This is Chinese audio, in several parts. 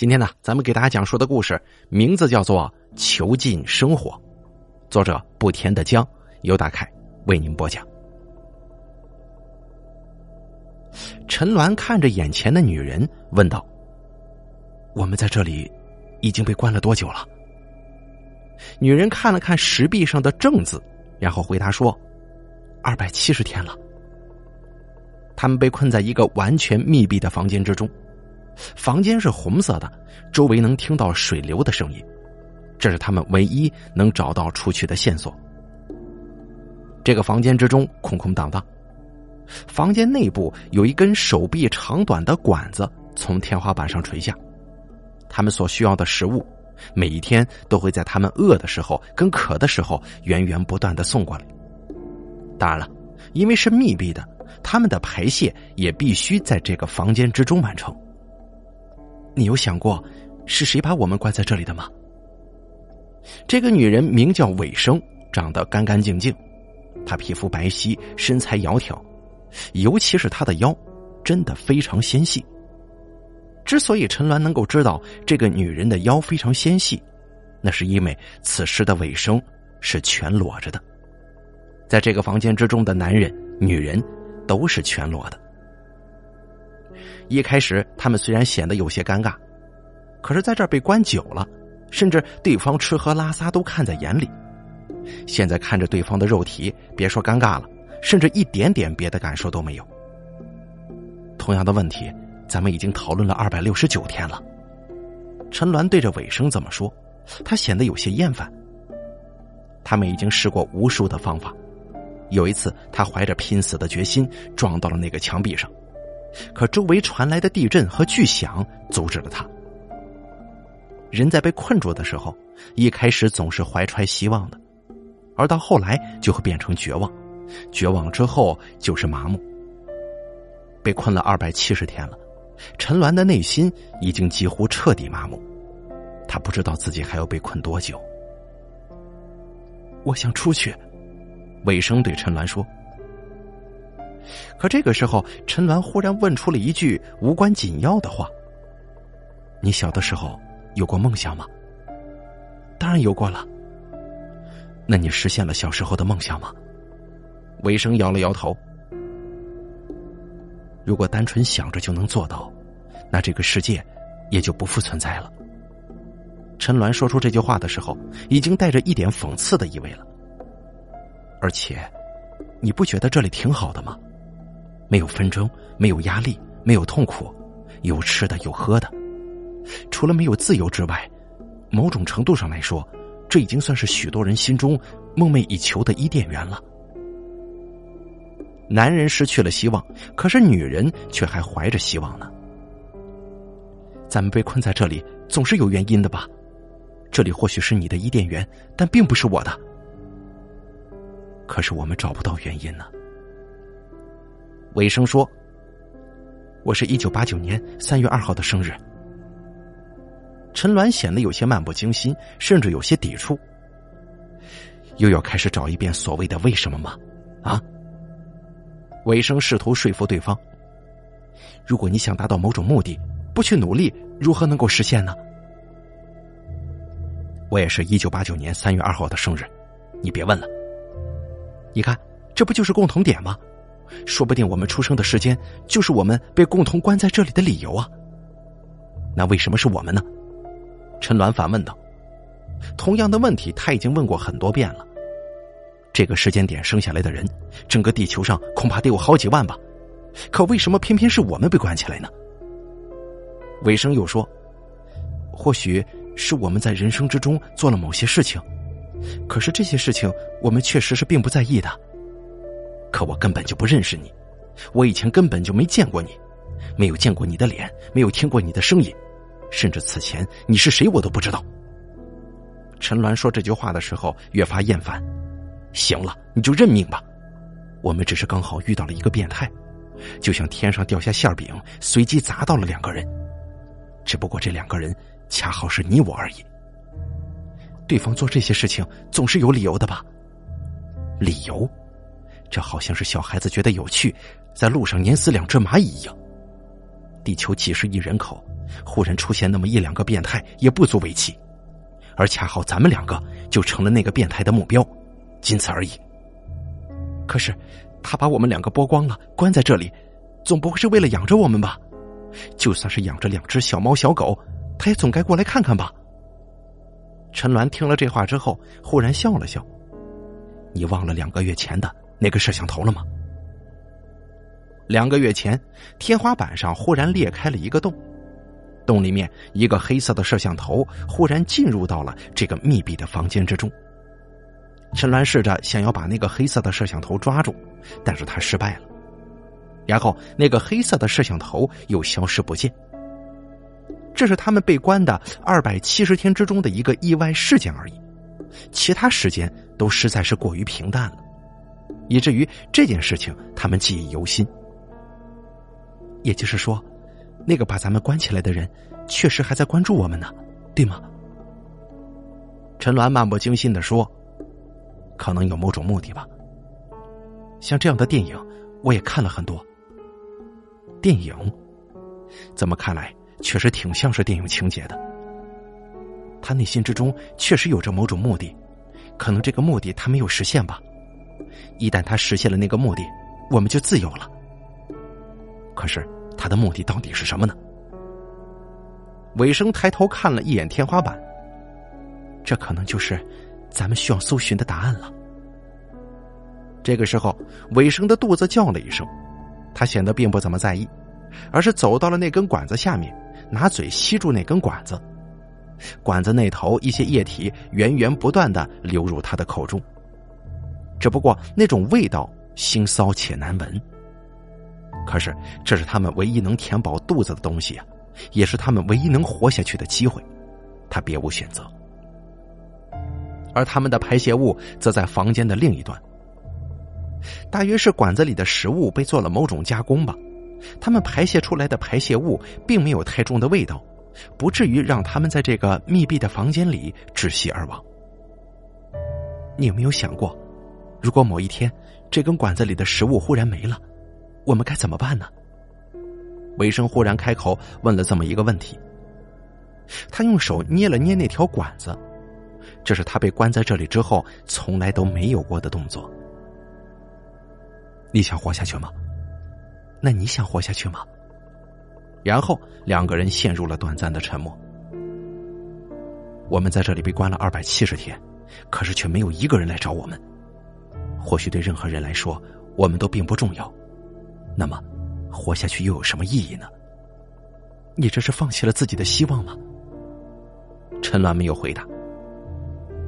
今天呢，咱们给大家讲述的故事名字叫做《囚禁生活》，作者不甜的江，由大凯为您播讲。陈鸾看着眼前的女人，问道：“我们在这里已经被关了多久了？”女人看了看石壁上的“正”字，然后回答说：“二百七十天了。”他们被困在一个完全密闭的房间之中。房间是红色的，周围能听到水流的声音，这是他们唯一能找到出去的线索。这个房间之中空空荡荡，房间内部有一根手臂长短的管子从天花板上垂下，他们所需要的食物，每一天都会在他们饿的时候跟渴的时候源源不断的送过来。当然了，因为是密闭的，他们的排泄也必须在这个房间之中完成。你有想过是谁把我们关在这里的吗？这个女人名叫尾生，长得干干净净，她皮肤白皙，身材窈窕，尤其是她的腰，真的非常纤细。之所以陈鸾能够知道这个女人的腰非常纤细，那是因为此时的尾生是全裸着的，在这个房间之中的男人、女人都是全裸的。一开始，他们虽然显得有些尴尬，可是在这儿被关久了，甚至对方吃喝拉撒都看在眼里。现在看着对方的肉体，别说尴尬了，甚至一点点别的感受都没有。同样的问题，咱们已经讨论了二百六十九天了。陈鸾对着尾声怎么说，他显得有些厌烦。他们已经试过无数的方法，有一次，他怀着拼死的决心撞到了那个墙壁上。可周围传来的地震和巨响阻止了他。人在被困住的时候，一开始总是怀揣希望的，而到后来就会变成绝望，绝望之后就是麻木。被困了二百七十天了，陈鸾的内心已经几乎彻底麻木，他不知道自己还要被困多久。我想出去，尾生对陈鸾说。可这个时候，陈鸾忽然问出了一句无关紧要的话：“你小的时候有过梦想吗？”“当然有过了。”“那你实现了小时候的梦想吗？”尾生摇了摇头。“如果单纯想着就能做到，那这个世界也就不复存在了。”陈鸾说出这句话的时候，已经带着一点讽刺的意味了。而且，你不觉得这里挺好的吗？没有纷争，没有压力，没有痛苦，有吃的，有喝的。除了没有自由之外，某种程度上来说，这已经算是许多人心中梦寐以求的伊甸园了。男人失去了希望，可是女人却还怀着希望呢。咱们被困在这里，总是有原因的吧？这里或许是你的伊甸园，但并不是我的。可是我们找不到原因呢。尾声说：“我是一九八九年三月二号的生日。”陈鸾显得有些漫不经心，甚至有些抵触。又要开始找一遍所谓的为什么吗？啊？尾声试图说服对方：“如果你想达到某种目的，不去努力，如何能够实现呢？”我也是一九八九年三月二号的生日，你别问了。你看，这不就是共同点吗？说不定我们出生的时间就是我们被共同关在这里的理由啊！那为什么是我们呢？陈鸾反问道。同样的问题他已经问过很多遍了。这个时间点生下来的人，整个地球上恐怕得有好几万吧？可为什么偏偏是我们被关起来呢？尾生又说：“或许是我们在人生之中做了某些事情，可是这些事情我们确实是并不在意的。”可我根本就不认识你，我以前根本就没见过你，没有见过你的脸，没有听过你的声音，甚至此前你是谁我都不知道。陈鸾说这句话的时候越发厌烦。行了，你就认命吧，我们只是刚好遇到了一个变态，就像天上掉下馅饼，随机砸到了两个人，只不过这两个人恰好是你我而已。对方做这些事情总是有理由的吧？理由？这好像是小孩子觉得有趣，在路上碾死两只蚂蚁一样。地球几十亿人口，忽然出现那么一两个变态，也不足为奇。而恰好咱们两个就成了那个变态的目标，仅此而已。可是，他把我们两个剥光了，关在这里，总不会是为了养着我们吧？就算是养着两只小猫小狗，他也总该过来看看吧？陈鸾听了这话之后，忽然笑了笑：“你忘了两个月前的那个摄像头了吗？”两个月前，天花板上忽然裂开了一个洞。洞里面一个黑色的摄像头忽然进入到了这个密闭的房间之中。陈兰试着想要把那个黑色的摄像头抓住，但是他失败了。然后那个黑色的摄像头又消失不见。这是他们被关的二百七十天之中的一个意外事件而已，其他时间都实在是过于平淡了，以至于这件事情他们记忆犹新。也就是说。那个把咱们关起来的人，确实还在关注我们呢，对吗？陈鸾漫不经心的说：“可能有某种目的吧。像这样的电影，我也看了很多。电影，怎么看来确实挺像是电影情节的。他内心之中确实有着某种目的，可能这个目的他没有实现吧。一旦他实现了那个目的，我们就自由了。可是。”他的目的到底是什么呢？尾生抬头看了一眼天花板，这可能就是咱们需要搜寻的答案了。这个时候，尾生的肚子叫了一声，他显得并不怎么在意，而是走到了那根管子下面，拿嘴吸住那根管子，管子那头一些液体源源不断的流入他的口中，只不过那种味道腥臊且难闻。可是，这是他们唯一能填饱肚子的东西啊，也是他们唯一能活下去的机会，他别无选择。而他们的排泄物则在房间的另一端，大约是管子里的食物被做了某种加工吧，他们排泄出来的排泄物并没有太重的味道，不至于让他们在这个密闭的房间里窒息而亡。你有没有想过，如果某一天这根管子里的食物忽然没了？我们该怎么办呢？韦生忽然开口问了这么一个问题。他用手捏了捏那条管子，这是他被关在这里之后从来都没有过的动作。你想活下去吗？那你想活下去吗？然后两个人陷入了短暂的沉默。我们在这里被关了二百七十天，可是却没有一个人来找我们。或许对任何人来说，我们都并不重要。那么，活下去又有什么意义呢？你这是放弃了自己的希望吗？陈鸾没有回答。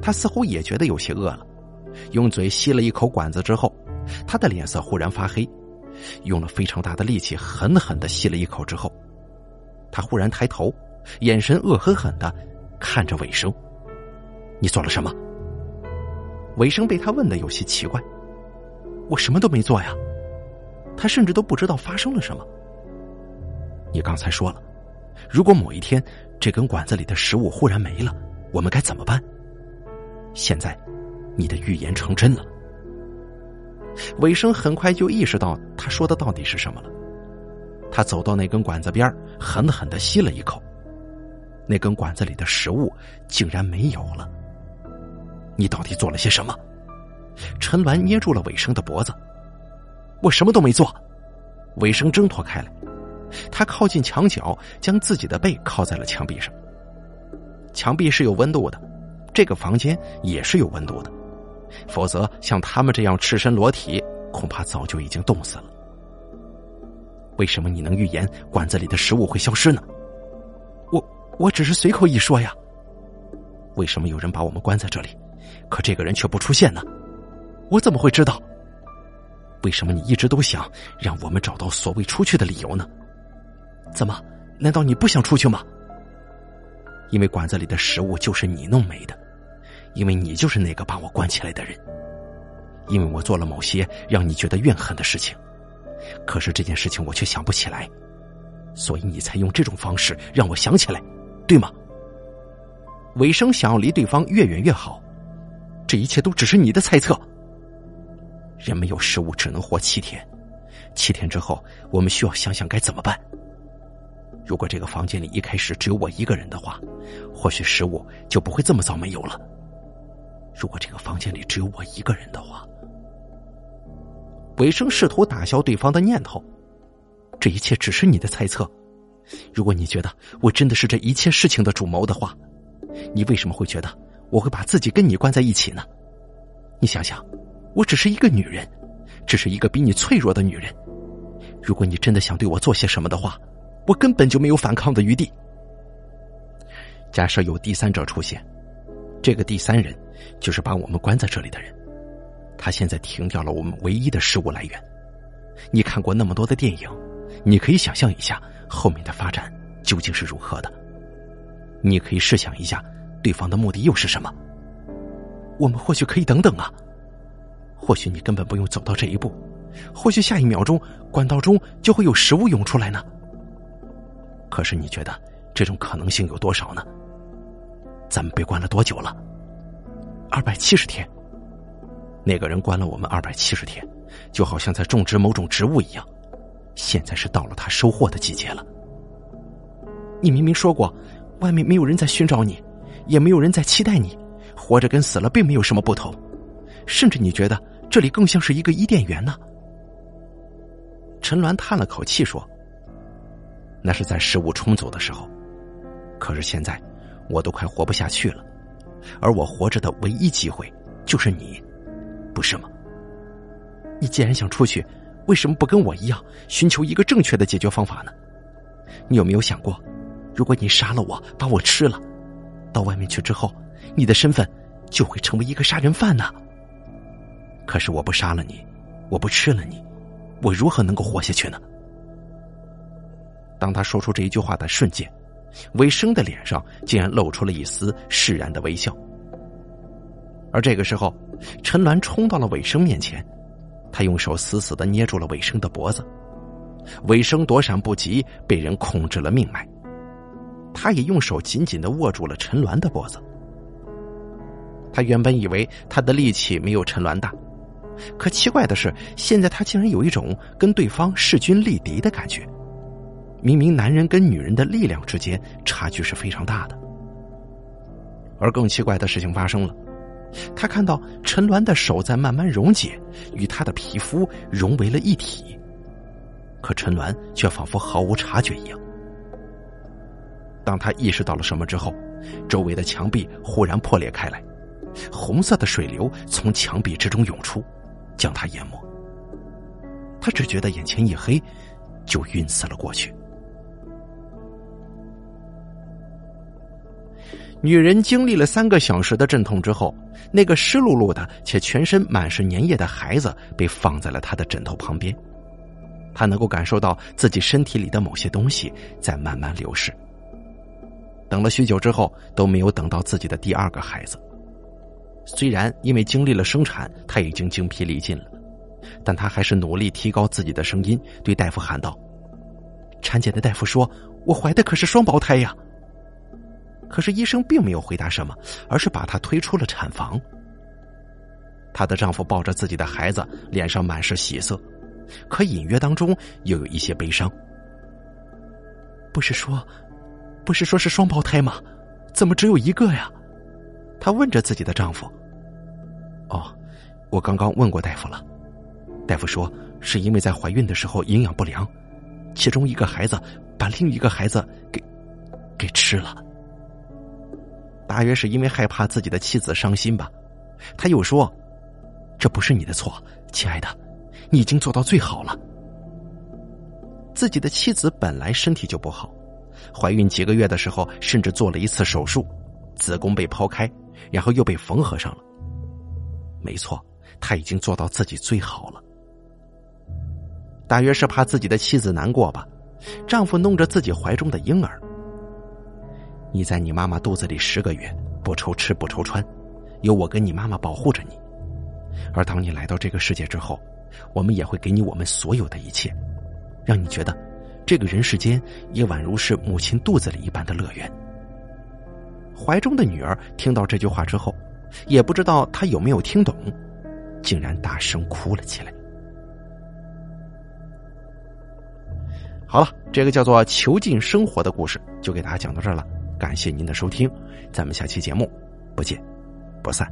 他似乎也觉得有些饿了，用嘴吸了一口管子之后，他的脸色忽然发黑，用了非常大的力气狠狠的吸了一口之后，他忽然抬头，眼神恶狠狠的看着尾生：“你做了什么？”尾生被他问的有些奇怪：“我什么都没做呀。”他甚至都不知道发生了什么。你刚才说了，如果某一天这根管子里的食物忽然没了，我们该怎么办？现在，你的预言成真了。尾生很快就意识到他说的到底是什么了。他走到那根管子边狠狠的吸了一口，那根管子里的食物竟然没有了。你到底做了些什么？陈鸾捏住了尾生的脖子。我什么都没做，尾生挣脱开来，他靠近墙角，将自己的背靠在了墙壁上。墙壁是有温度的，这个房间也是有温度的，否则像他们这样赤身裸体，恐怕早就已经冻死了。为什么你能预言管子里的食物会消失呢？我我只是随口一说呀。为什么有人把我们关在这里，可这个人却不出现呢？我怎么会知道？为什么你一直都想让我们找到所谓出去的理由呢？怎么？难道你不想出去吗？因为馆子里的食物就是你弄没的，因为你就是那个把我关起来的人，因为我做了某些让你觉得怨恨的事情，可是这件事情我却想不起来，所以你才用这种方式让我想起来，对吗？尾生想要离对方越远越好，这一切都只是你的猜测。人没有食物，只能活七天。七天之后，我们需要想想该怎么办。如果这个房间里一开始只有我一个人的话，或许食物就不会这么早没有了。如果这个房间里只有我一个人的话，尾生试图打消对方的念头。这一切只是你的猜测。如果你觉得我真的是这一切事情的主谋的话，你为什么会觉得我会把自己跟你关在一起呢？你想想，我只是一个女人，只是一个比你脆弱的女人。如果你真的想对我做些什么的话，我根本就没有反抗的余地。假设有第三者出现，这个第三人就是把我们关在这里的人。他现在停掉了我们唯一的食物来源。你看过那么多的电影，你可以想象一下后面的发展究竟是如何的。你可以试想一下，对方的目的又是什么？我们或许可以等等啊，或许你根本不用走到这一步，或许下一秒钟管道中就会有食物涌出来呢。可是你觉得这种可能性有多少呢？咱们被关了多久了？二百七十天。那个人关了我们二百七十天，就好像在种植某种植物一样。现在是到了他收获的季节了。你明明说过，外面没有人在寻找你，也没有人在期待你，活着跟死了并没有什么不同，甚至你觉得这里更像是一个伊甸园呢。陈鸾叹了口气说：“那是在食物充足的时候，可是现在我都快活不下去了，而我活着的唯一机会就是你。”不是吗？你既然想出去，为什么不跟我一样寻求一个正确的解决方法呢？你有没有想过，如果你杀了我，把我吃了，到外面去之后，你的身份就会成为一个杀人犯呢？可是我不杀了你，我不吃了你，我如何能够活下去呢？当他说出这一句话的瞬间，韦生的脸上竟然露出了一丝释然的微笑。而这个时候，陈鸾冲到了尾生面前，他用手死死的捏住了尾生的脖子，尾生躲闪不及，被人控制了命脉。他也用手紧紧的握住了陈鸾的脖子。他原本以为他的力气没有陈鸾大，可奇怪的是，现在他竟然有一种跟对方势均力敌的感觉。明明男人跟女人的力量之间差距是非常大的，而更奇怪的事情发生了。他看到陈鸾的手在慢慢溶解，与他的皮肤融为了一体。可陈鸾却仿佛毫无察觉一样。当他意识到了什么之后，周围的墙壁忽然破裂开来，红色的水流从墙壁之中涌出，将他淹没。他只觉得眼前一黑，就晕死了过去。女人经历了三个小时的阵痛之后，那个湿漉漉的且全身满是粘液的孩子被放在了她的枕头旁边。她能够感受到自己身体里的某些东西在慢慢流逝。等了许久之后，都没有等到自己的第二个孩子。虽然因为经历了生产，她已经精疲力尽了，但她还是努力提高自己的声音，对大夫喊道：“产检的大夫说，我怀的可是双胞胎呀。”可是医生并没有回答什么，而是把她推出了产房。她的丈夫抱着自己的孩子，脸上满是喜色，可隐约当中又有一些悲伤。不是说，不是说是双胞胎吗？怎么只有一个呀？她问着自己的丈夫。哦，我刚刚问过大夫了，大夫说是因为在怀孕的时候营养不良，其中一个孩子把另一个孩子给给吃了。大约是因为害怕自己的妻子伤心吧，他又说：“这不是你的错，亲爱的，你已经做到最好了。”自己的妻子本来身体就不好，怀孕几个月的时候甚至做了一次手术，子宫被剖开，然后又被缝合上了。没错，他已经做到自己最好了。大约是怕自己的妻子难过吧，丈夫弄着自己怀中的婴儿。你在你妈妈肚子里十个月，不愁吃不愁穿，有我跟你妈妈保护着你。而当你来到这个世界之后，我们也会给你我们所有的一切，让你觉得这个人世间也宛如是母亲肚子里一般的乐园。怀中的女儿听到这句话之后，也不知道她有没有听懂，竟然大声哭了起来。好了，这个叫做“囚禁生活”的故事就给大家讲到这儿了。感谢您的收听，咱们下期节目不见不散。